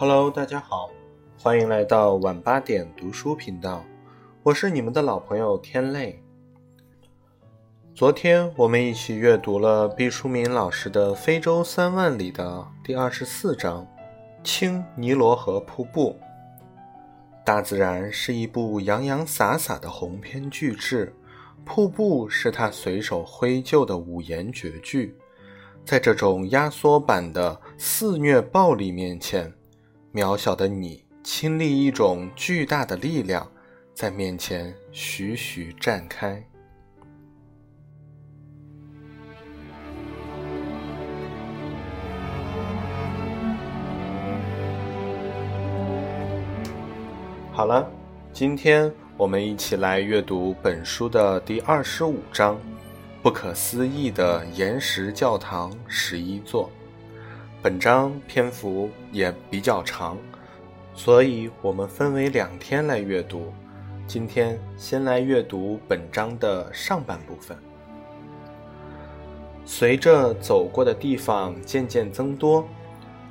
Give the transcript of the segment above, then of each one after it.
Hello，大家好，欢迎来到晚八点读书频道，我是你们的老朋友天泪。昨天我们一起阅读了毕淑敏老师的《非洲三万里》的第二十四章《青尼罗河瀑布》。大自然是一部洋洋洒洒的鸿篇巨制，瀑布是他随手挥就的五言绝句。在这种压缩版的肆虐暴力面前，渺小的你亲历一种巨大的力量在面前徐徐绽开。好了，今天我们一起来阅读本书的第二十五章。不可思议的岩石教堂十一座，本章篇幅也比较长，所以我们分为两天来阅读。今天先来阅读本章的上半部分。随着走过的地方渐渐增多，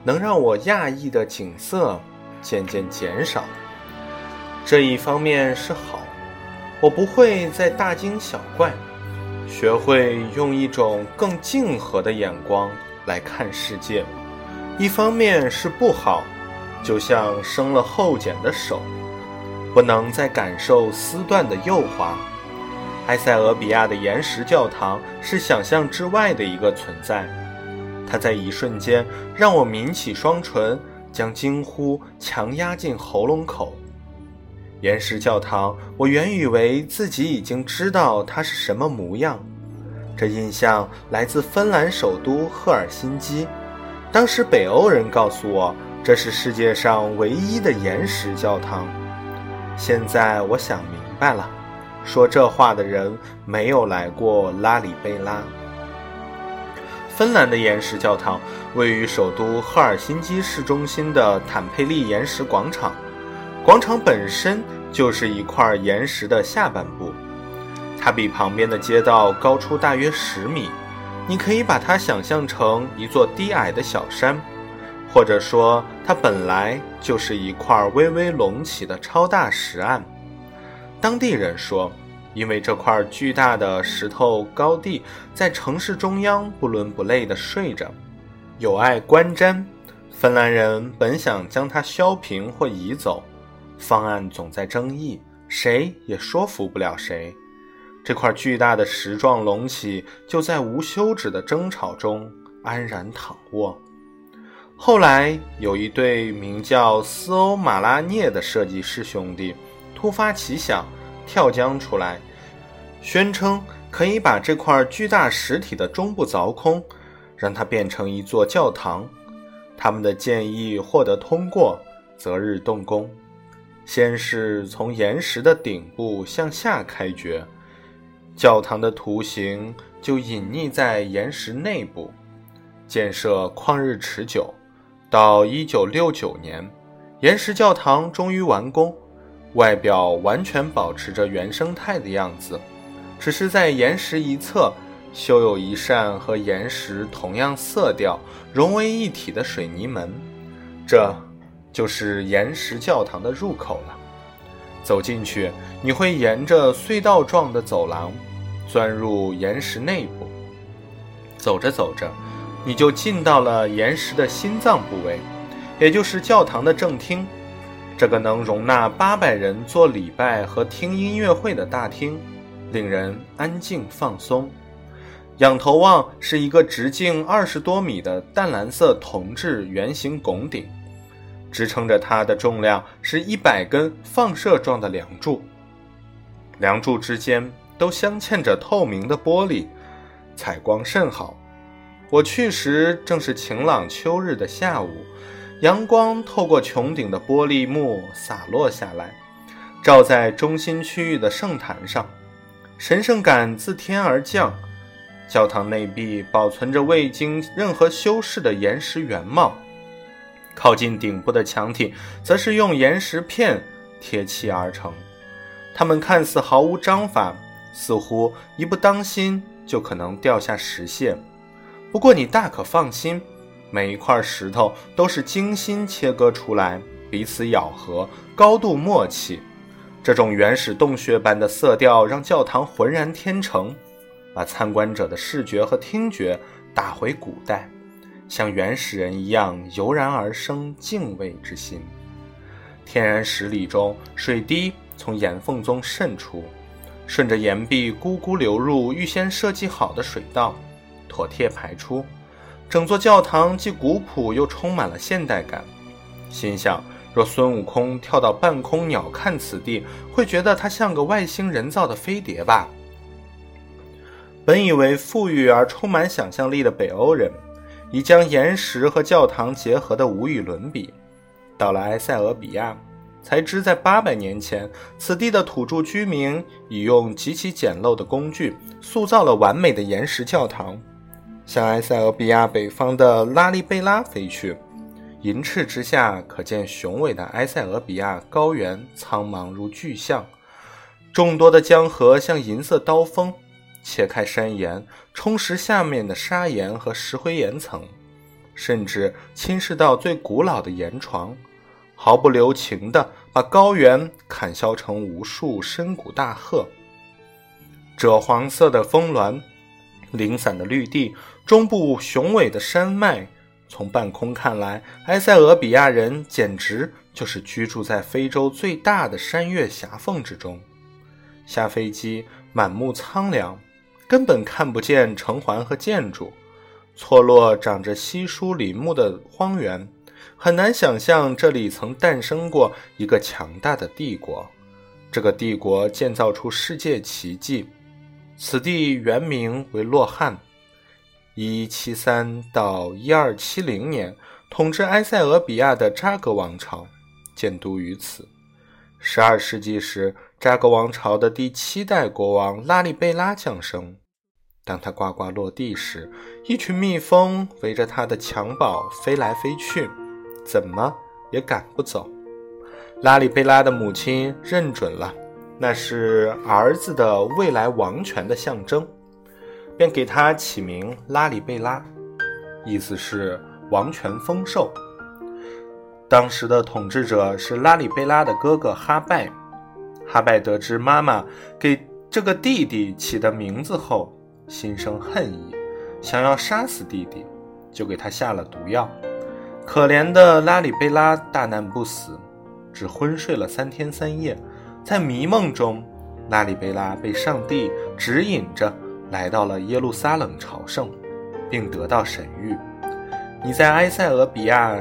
能让我讶异的景色渐渐减少。这一方面是好，我不会再大惊小怪。学会用一种更静和的眼光来看世界，一方面是不好，就像生了后茧的手，不能再感受丝缎的诱惑。埃塞俄比亚的岩石教堂是想象之外的一个存在，它在一瞬间让我抿起双唇，将惊呼强压进喉咙口。岩石教堂，我原以为自己已经知道它是什么模样。这印象来自芬兰首都赫尔辛基。当时北欧人告诉我，这是世界上唯一的岩石教堂。现在我想明白了，说这话的人没有来过拉里贝拉。芬兰的岩石教堂位于首都赫尔辛基市中心的坦佩利岩石广场。广场本身就是一块岩石的下半部，它比旁边的街道高出大约十米。你可以把它想象成一座低矮的小山，或者说它本来就是一块微微隆起的超大石岸。当地人说，因为这块巨大的石头高地在城市中央不伦不类地睡着，有碍观瞻。芬兰人本想将它削平或移走。方案总在争议，谁也说服不了谁。这块巨大的石状隆起就在无休止的争吵中安然躺卧。后来有一对名叫斯欧马拉涅的设计师兄弟突发奇想，跳江出来，宣称可以把这块巨大实体的中部凿空，让它变成一座教堂。他们的建议获得通过，择日动工。先是从岩石的顶部向下开掘，教堂的图形就隐匿在岩石内部。建设旷日持久，到1969年，岩石教堂终于完工，外表完全保持着原生态的样子，只是在岩石一侧修有一扇和岩石同样色调、融为一体的水泥门。这。就是岩石教堂的入口了。走进去，你会沿着隧道状的走廊钻入岩石内部。走着走着，你就进到了岩石的心脏部位，也就是教堂的正厅。这个能容纳八百人做礼拜和听音乐会的大厅，令人安静放松。仰头望，是一个直径二十多米的淡蓝色铜制圆形拱顶。支撑着它的重量是一百根放射状的梁柱，梁柱之间都镶嵌着透明的玻璃，采光甚好。我去时正是晴朗秋日的下午，阳光透过穹顶的玻璃幕洒落下来，照在中心区域的圣坛上，神圣感自天而降。教堂内壁保存着未经任何修饰的岩石原貌。靠近顶部的墙体，则是用岩石片贴砌而成。它们看似毫无章法，似乎一不当心就可能掉下石屑。不过你大可放心，每一块石头都是精心切割出来，彼此咬合，高度默契。这种原始洞穴般的色调让教堂浑然天成，把参观者的视觉和听觉打回古代，像原始人一样油然而生敬畏之心。天然石里中，水滴从岩缝中渗出，顺着岩壁咕咕流入预先设计好的水道，妥帖排出。整座教堂既古朴又充满了现代感。心想。若孙悟空跳到半空鸟瞰此地，会觉得它像个外星人造的飞碟吧？本以为富裕而充满想象力的北欧人，已将岩石和教堂结合得无与伦比。到了埃塞俄比亚，才知在八百年前，此地的土著居民已用极其简陋的工具塑造了完美的岩石教堂，向埃塞俄比亚北方的拉利贝拉飞去。银翅之下，可见雄伟的埃塞俄比亚高原苍茫如巨象，众多的江河像银色刀锋，切开山岩，冲蚀下面的砂岩和石灰岩层，甚至侵蚀到最古老的岩床，毫不留情地把高原砍削成无数深谷大壑。赭黄色的峰峦，零散的绿地，中部雄伟的山脉。从半空看来，埃塞俄比亚人简直就是居住在非洲最大的山岳狭缝之中。下飞机，满目苍凉，根本看不见城环和建筑，错落长着稀疏林木的荒原，很难想象这里曾诞生过一个强大的帝国。这个帝国建造出世界奇迹。此地原名为洛汗。一七三到一二七零年，统治埃塞俄比亚的扎格王朝建都于此。十二世纪时，扎格王朝的第七代国王拉里贝拉降生。当他呱呱落地时，一群蜜蜂围着他的襁褓飞来飞去，怎么也赶不走。拉里贝拉的母亲认准了，那是儿子的未来王权的象征。便给他起名拉里贝拉，意思是王权丰寿。当时的统治者是拉里贝拉的哥哥哈拜。哈拜得知妈妈给这个弟弟起的名字后，心生恨意，想要杀死弟弟，就给他下了毒药。可怜的拉里贝拉大难不死，只昏睡了三天三夜。在迷梦中，拉里贝拉被上帝指引着。来到了耶路撒冷朝圣，并得到神谕：你在埃塞俄比亚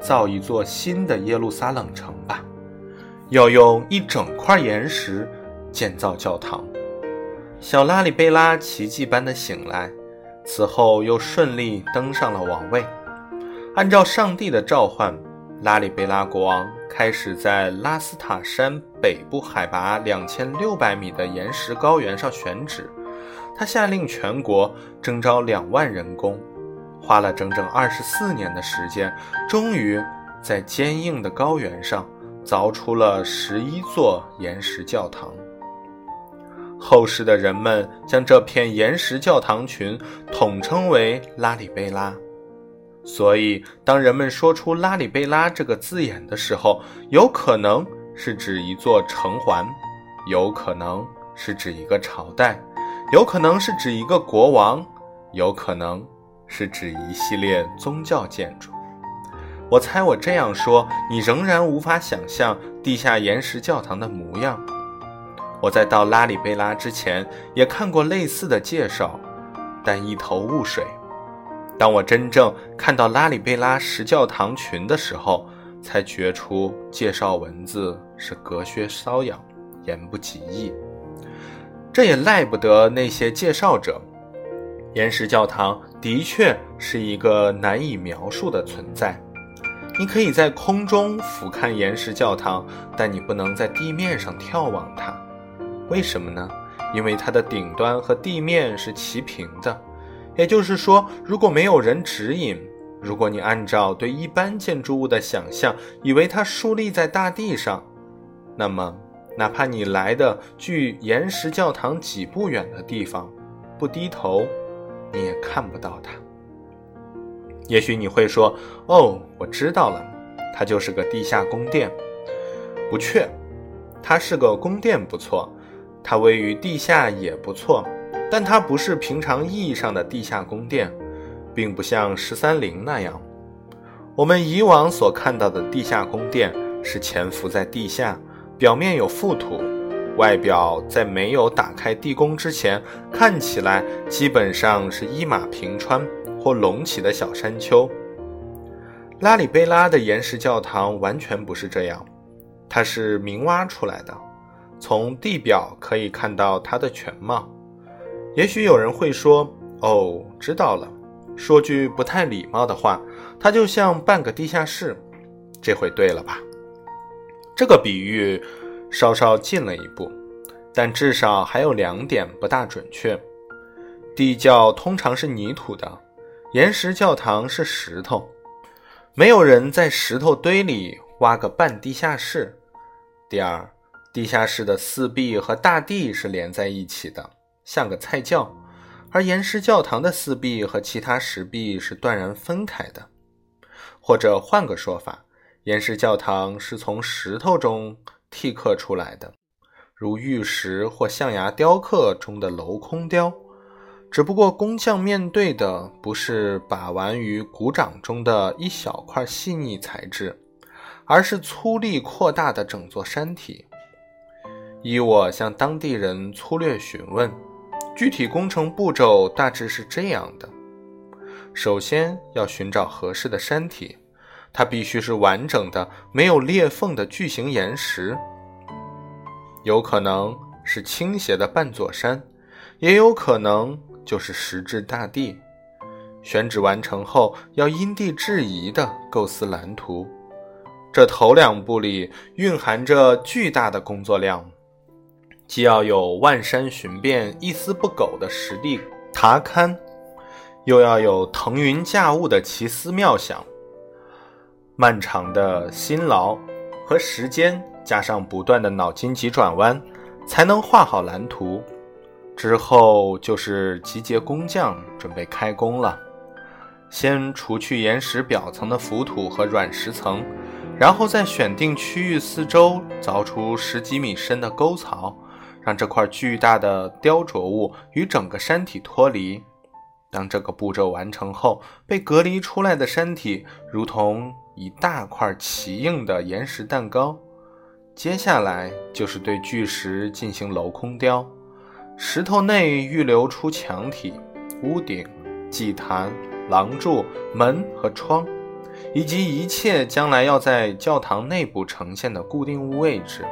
造一座新的耶路撒冷城吧，要用一整块岩石建造教堂。小拉里贝拉奇迹般的醒来，此后又顺利登上了王位。按照上帝的召唤，拉里贝拉国王开始在拉斯塔山北部海拔两千六百米的岩石高原上选址。他下令全国征招两万人工，花了整整二十四年的时间，终于在坚硬的高原上凿出了十一座岩石教堂。后世的人们将这片岩石教堂群统称为拉里贝拉。所以，当人们说出“拉里贝拉”这个字眼的时候，有可能是指一座城环，有可能是指一个朝代。有可能是指一个国王，有可能是指一系列宗教建筑。我猜我这样说，你仍然无法想象地下岩石教堂的模样。我在到拉里贝拉之前也看过类似的介绍，但一头雾水。当我真正看到拉里贝拉石教堂群的时候，才觉出介绍文字是隔靴搔痒，言不及义。这也赖不得那些介绍者。岩石教堂的确是一个难以描述的存在。你可以在空中俯瞰岩石教堂，但你不能在地面上眺望它。为什么呢？因为它的顶端和地面是齐平的。也就是说，如果没有人指引，如果你按照对一般建筑物的想象，以为它竖立在大地上，那么。哪怕你来的距岩石教堂几步远的地方，不低头，你也看不到它。也许你会说：“哦，我知道了，它就是个地下宫殿。”不确，它是个宫殿不错，它位于地下也不错，但它不是平常意义上的地下宫殿，并不像十三陵那样。我们以往所看到的地下宫殿是潜伏在地下，表面有覆土，外表在没有打开地宫之前，看起来基本上是一马平川。或隆起的小山丘。拉里贝拉的岩石教堂完全不是这样，它是明挖出来的，从地表可以看到它的全貌。也许有人会说：“哦，知道了。”说句不太礼貌的话，它就像半个地下室。这回对了吧？这个比喻稍稍进了一步，但至少还有两点不大准确。地窖通常是泥土的。岩石教堂是石头，没有人在石头堆里挖个半地下室。第二，地下室的四壁和大地是连在一起的，像个菜窖，而岩石教堂的四壁和其他石壁是断然分开的。或者换个说法，岩石教堂是从石头中剔刻出来的，如玉石或象牙雕刻中的镂空雕。只不过工匠面对的不是把玩于鼓掌中的一小块细腻材质，而是粗粝扩大的整座山体。依我向当地人粗略询问，具体工程步骤大致是这样的：首先要寻找合适的山体，它必须是完整的、没有裂缝的巨型岩石，有可能是倾斜的半座山，也有可能。就是石质大地，选址完成后，要因地制宜地构思蓝图。这头两步里蕴含着巨大的工作量，既要有万山寻遍、一丝不苟的实地踏勘，又要有腾云驾雾的奇思妙想。漫长的辛劳和时间，加上不断的脑筋急转弯，才能画好蓝图。之后就是集结工匠，准备开工了。先除去岩石表层的浮土和软石层，然后再选定区域四周凿出十几米深的沟槽，让这块巨大的雕琢物与整个山体脱离。当这个步骤完成后，被隔离出来的山体如同一大块奇硬的岩石蛋糕。接下来就是对巨石进行镂空雕。石头内预留出墙体、屋顶、祭坛、廊柱、门和窗，以及一切将来要在教堂内部呈现的固定物位置，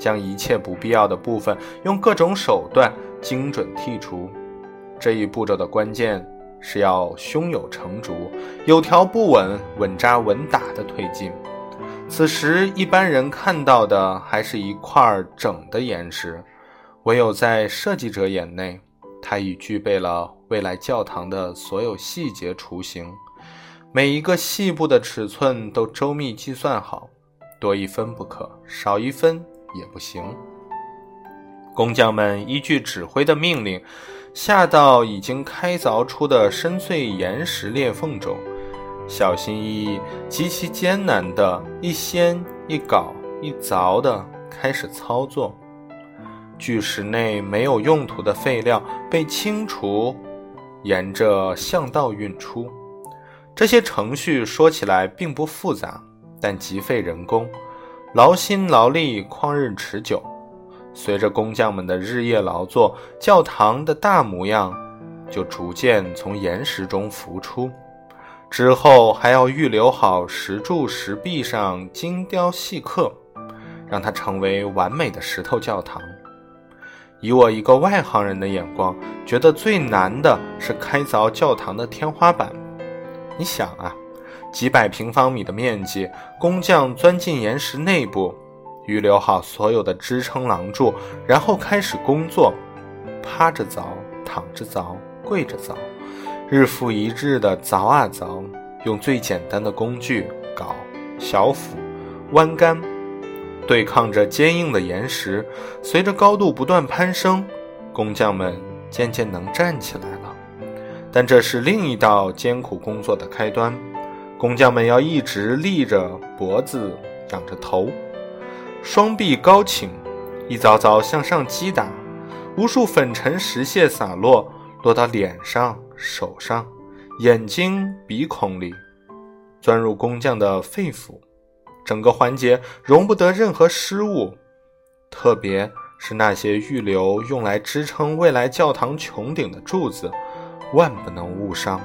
将一切不必要的部分用各种手段精准剔除。这一步骤的关键是要胸有成竹、有条不紊、稳扎稳打地推进。此时，一般人看到的还是一块整的岩石。唯有在设计者眼内，它已具备了未来教堂的所有细节雏形，每一个细部的尺寸都周密计算好，多一分不可，少一分也不行。工匠们依据指挥的命令，下到已经开凿出的深邃岩石裂缝中，小心翼翼、极其艰难地一掀一镐一凿地开始操作。巨石内没有用途的废料被清除，沿着巷道运出。这些程序说起来并不复杂，但极费人工，劳心劳力，旷日持久。随着工匠们的日夜劳作，教堂的大模样就逐渐从岩石中浮出。之后还要预留好石柱、石壁上精雕细刻，让它成为完美的石头教堂。以我一个外行人的眼光，觉得最难的是开凿教堂的天花板。你想啊，几百平方米的面积，工匠钻进岩石内部，预留好所有的支撑廊柱，然后开始工作，趴着凿，躺着凿，跪着凿，日复一日的凿啊凿，用最简单的工具——镐、小斧、弯杆。对抗着坚硬的岩石，随着高度不断攀升，工匠们渐渐能站起来了。但这是另一道艰苦工作的开端。工匠们要一直立着脖子，仰着头，双臂高挺，一凿凿向上击打，无数粉尘石屑洒落，落到脸上、手上、眼睛、鼻孔里，钻入工匠的肺腑。整个环节容不得任何失误，特别是那些预留用来支撑未来教堂穹顶的柱子，万不能误伤。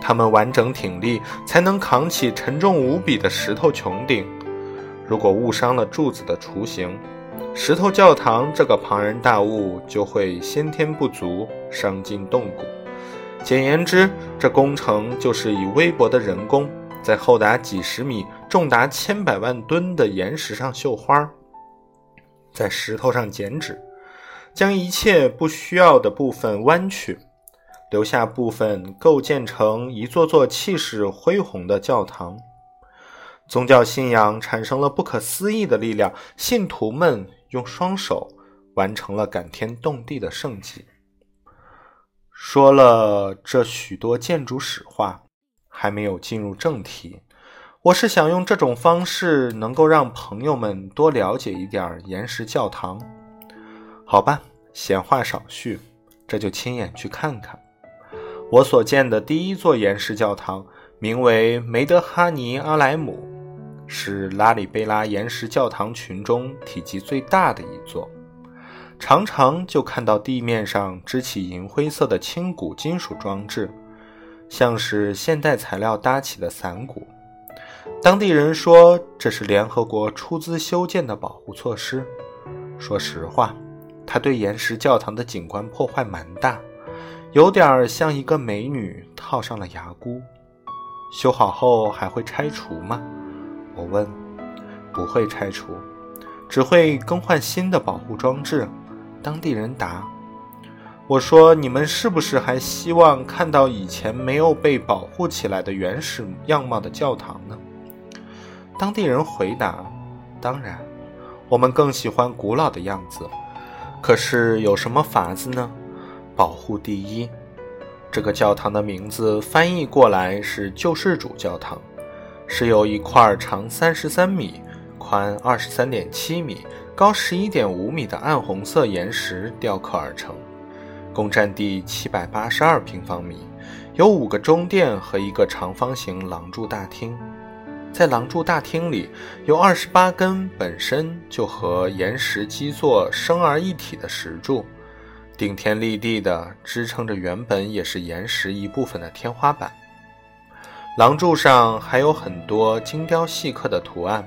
他们完整挺立，才能扛起沉重无比的石头穹顶。如果误伤了柱子的雏形，石头教堂这个庞然大物就会先天不足，伤筋动骨。简言之，这工程就是以微薄的人工，在厚达几十米、重达千百万吨的岩石上绣花，在石头上剪纸，将一切不需要的部分弯曲。留下部分构建成一座座气势恢宏的教堂。宗教信仰产生了不可思议的力量，信徒们用双手完成了感天动地的圣迹。说了这许多建筑史话，还没有进入正题。我是想用这种方式，能够让朋友们多了解一点岩石教堂。好吧，闲话少叙，这就亲眼去看看。我所见的第一座岩石教堂，名为梅德哈尼阿莱姆，是拉里贝拉岩石教堂群中体积最大的一座。常常就看到地面上支起银灰色的轻骨金属装置，像是现代材料搭起的伞骨。当地人说这是联合国出资修建的保护措施。说实话，它对岩石教堂的景观破坏蛮大。有点像一个美女套上了牙箍，修好后还会拆除吗？我问。不会拆除，只会更换新的保护装置。当地人答。我说：你们是不是还希望看到以前没有被保护起来的原始样貌的教堂呢？当地人回答：当然，我们更喜欢古老的样子。可是有什么法子呢？保护第一，这个教堂的名字翻译过来是救世主教堂，是由一块长三十三米、宽二十三点七米、高十一点五米的暗红色岩石雕刻而成，共占地七百八十二平方米，有五个中殿和一个长方形廊柱大厅。在廊柱大厅里，有二十八根本身就和岩石基座生而一体的石柱。顶天立地地支撑着原本也是岩石一部分的天花板，廊柱上还有很多精雕细刻的图案，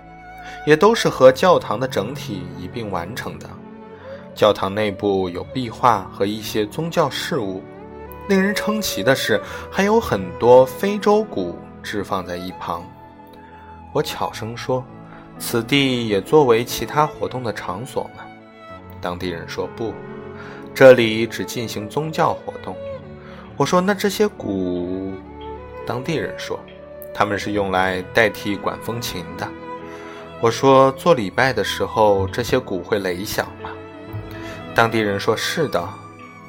也都是和教堂的整体一并完成的。教堂内部有壁画和一些宗教事物，令人称奇的是，还有很多非洲鼓置放在一旁。我悄声说：“此地也作为其他活动的场所吗？”当地人说：“不。”这里只进行宗教活动。我说：“那这些鼓？”当地人说：“他们是用来代替管风琴的。”我说：“做礼拜的时候，这些鼓会雷响吗？”当地人说：“是的。”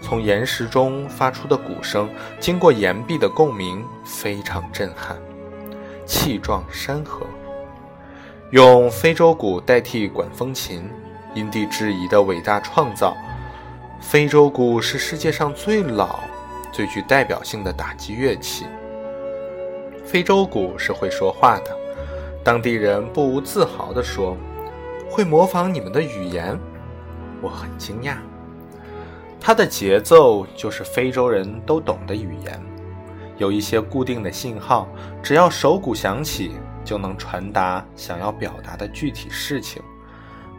从岩石中发出的鼓声，经过岩壁的共鸣，非常震撼，气壮山河。用非洲鼓代替管风琴，因地制宜的伟大创造。非洲鼓是世界上最老、最具代表性的打击乐器。非洲鼓是会说话的，当地人不无自豪地说：“会模仿你们的语言。”我很惊讶。它的节奏就是非洲人都懂的语言，有一些固定的信号，只要手鼓响起，就能传达想要表达的具体事情。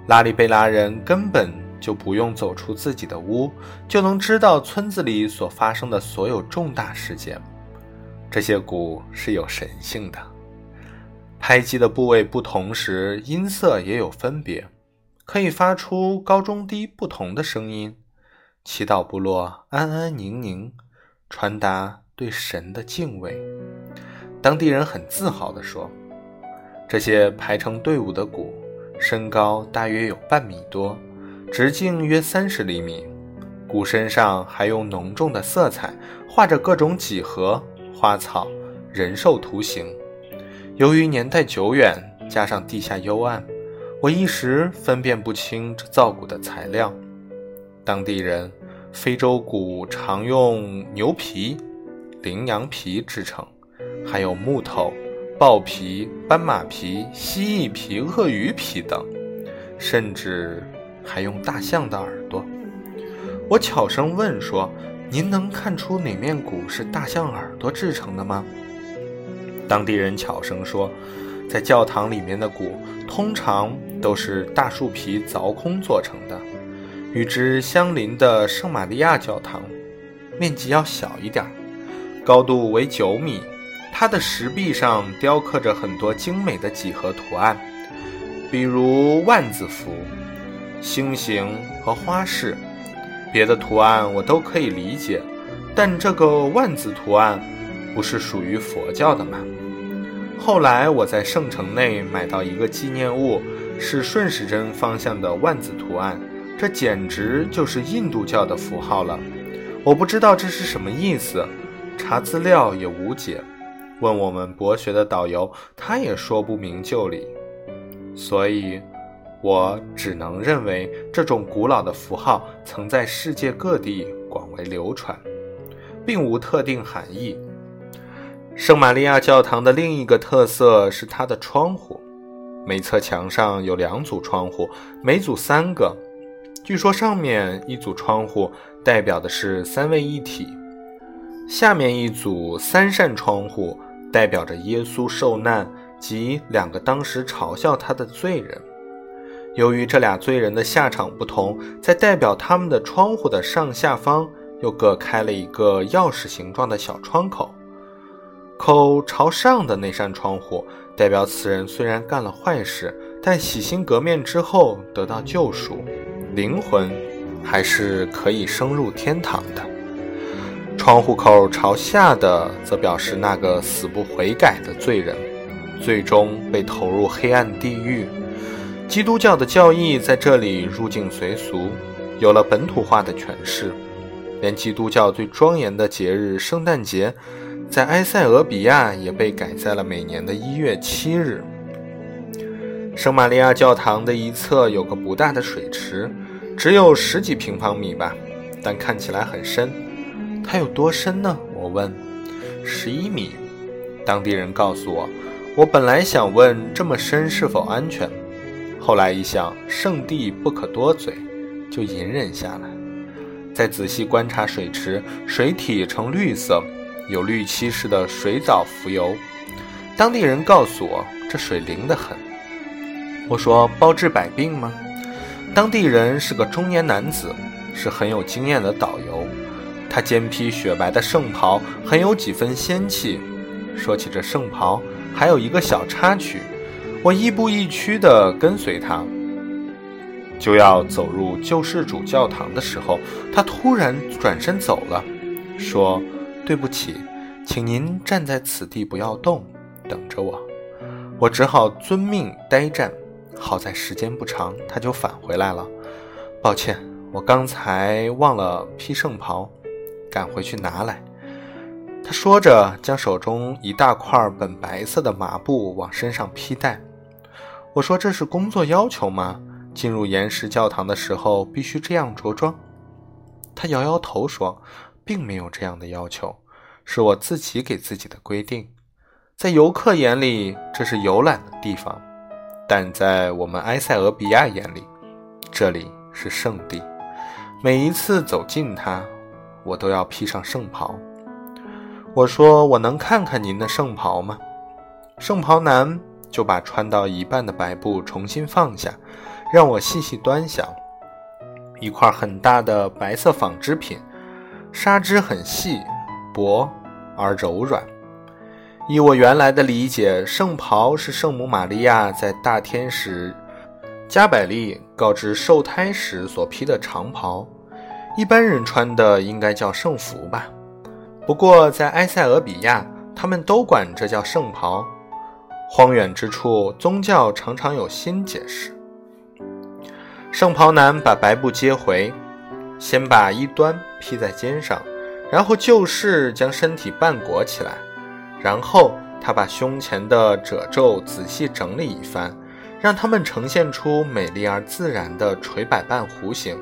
拉里贝拉人根本。就不用走出自己的屋，就能知道村子里所发生的所有重大事件。这些鼓是有神性的，拍击的部位不同时，音色也有分别，可以发出高中低不同的声音。祈祷部落安安宁宁，传达对神的敬畏。当地人很自豪地说：“这些排成队伍的鼓，身高大约有半米多。”直径约三十厘米，鼓身上还用浓重的色彩画着各种几何、花草、人兽图形。由于年代久远，加上地下幽暗，我一时分辨不清这造鼓的材料。当地人，非洲鼓常用牛皮、羚羊皮制成，还有木头、豹皮、斑马皮、蜥蜴皮、鳄鱼皮等，甚至还用大象的耳朵。我悄声问说：“您能看出哪面鼓是大象耳朵制成的吗？”当地人悄声说：“在教堂里面的鼓，通常都是大树皮凿空做成的。与之相邻的圣玛利亚教堂，面积要小一点，高度为九米。它的石壁上雕刻着很多精美的几何图案，比如万字符、星形和花式。”别的图案我都可以理解，但这个万字图案不是属于佛教的吗？后来我在圣城内买到一个纪念物，是顺时针方向的万字图案，这简直就是印度教的符号了。我不知道这是什么意思，查资料也无解，问我们博学的导游，他也说不明就里，所以。我只能认为，这种古老的符号曾在世界各地广为流传，并无特定含义。圣玛利亚教堂的另一个特色是它的窗户，每侧墙上有两组窗户，每组三个。据说上面一组窗户代表的是三位一体，下面一组三扇窗户代表着耶稣受难及两个当时嘲笑他的罪人。由于这俩罪人的下场不同，在代表他们的窗户的上下方又各开了一个钥匙形状的小窗口。口朝上的那扇窗户代表此人虽然干了坏事，但洗心革面之后得到救赎，灵魂还是可以升入天堂的。窗户口朝下的则表示那个死不悔改的罪人，最终被投入黑暗地狱。基督教的教义在这里入境随俗，有了本土化的诠释。连基督教最庄严的节日圣诞节，在埃塞俄比亚也被改在了每年的一月七日。圣玛利亚教堂的一侧有个不大的水池，只有十几平方米吧，但看起来很深。它有多深呢？我问。十一米。当地人告诉我。我本来想问这么深是否安全。后来一想，圣地不可多嘴，就隐忍下来。再仔细观察水池，水体呈绿色，有绿漆似的水藻浮游。当地人告诉我，这水灵得很。我说：“包治百病吗？”当地人是个中年男子，是很有经验的导游。他肩披雪白的圣袍，很有几分仙气。说起这圣袍，还有一个小插曲。我亦步亦趋地跟随他，就要走入救世主教堂的时候，他突然转身走了，说：“对不起，请您站在此地不要动，等着我。”我只好遵命呆站。好在时间不长，他就返回来了。抱歉，我刚才忘了披圣袍，赶回去拿来。他说着，将手中一大块本白色的麻布往身上披戴。我说：“这是工作要求吗？进入岩石教堂的时候必须这样着装？”他摇摇头说：“并没有这样的要求，是我自己给自己的规定。在游客眼里，这是游览的地方；但在我们埃塞俄比亚眼里，这里是圣地。每一次走进它，我都要披上圣袍。”我说：“我能看看您的圣袍吗？”圣袍男。就把穿到一半的白布重新放下，让我细细端详。一块很大的白色纺织品，纱织很细、薄而柔软。依我原来的理解，圣袍是圣母玛利亚在大天使加百利告知受胎时所披的长袍。一般人穿的应该叫圣服吧？不过在埃塞俄比亚，他们都管这叫圣袍。荒远之处，宗教常常有新解释。圣袍男把白布接回，先把一端披在肩上，然后就势将身体半裹起来，然后他把胸前的褶皱仔细整理一番，让它们呈现出美丽而自然的垂摆半弧形。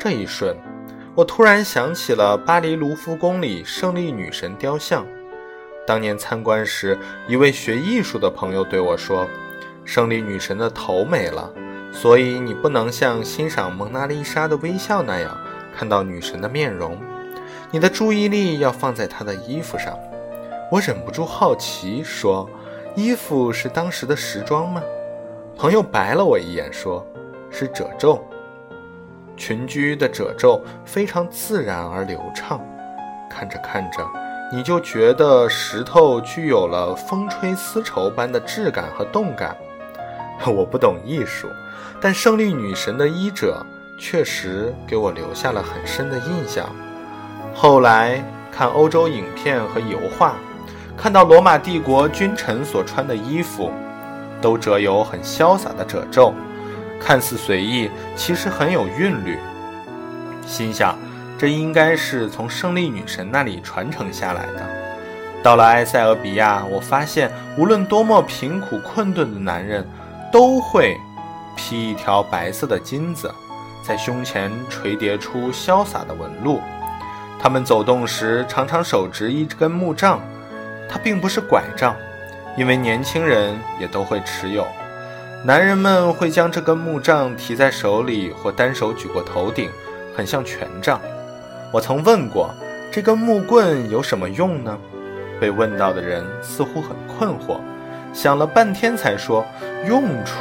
这一瞬，我突然想起了巴黎卢浮宫里胜利女神雕像。当年参观时，一位学艺术的朋友对我说：“胜利女神的头没了，所以你不能像欣赏蒙娜丽莎的微笑那样看到女神的面容。你的注意力要放在她的衣服上。”我忍不住好奇说：“衣服是当时的时装吗？”朋友白了我一眼说：“是褶皱。裙裾的褶皱非常自然而流畅，看着看着。”你就觉得石头具有了风吹丝绸般的质感和动感。我不懂艺术，但胜利女神的衣褶确实给我留下了很深的印象。后来看欧洲影片和油画，看到罗马帝国君臣所穿的衣服，都折有很潇洒的褶皱，看似随意，其实很有韵律。心想。这应该是从胜利女神那里传承下来的。到了埃塞俄比亚，我发现无论多么贫苦困顿的男人，都会披一条白色的巾子，在胸前垂叠出潇洒的纹路。他们走动时常常手执一根木杖，它并不是拐杖，因为年轻人也都会持有。男人们会将这根木杖提在手里，或单手举过头顶，很像权杖。我曾问过，这根木棍有什么用呢？被问到的人似乎很困惑，想了半天才说：“用处？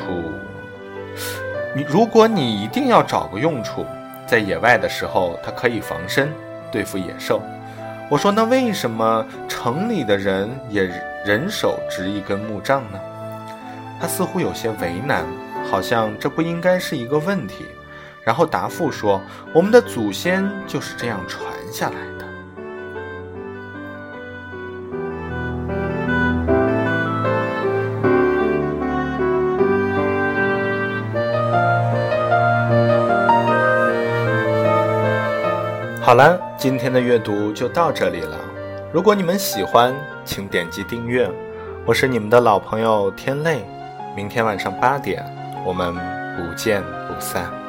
你如果你一定要找个用处，在野外的时候，它可以防身，对付野兽。”我说：“那为什么城里的人也人手执一根木杖呢？”他似乎有些为难，好像这不应该是一个问题。然后答复说：“我们的祖先就是这样传下来的。”好了，今天的阅读就到这里了。如果你们喜欢，请点击订阅。我是你们的老朋友天泪。明天晚上八点，我们不见不散。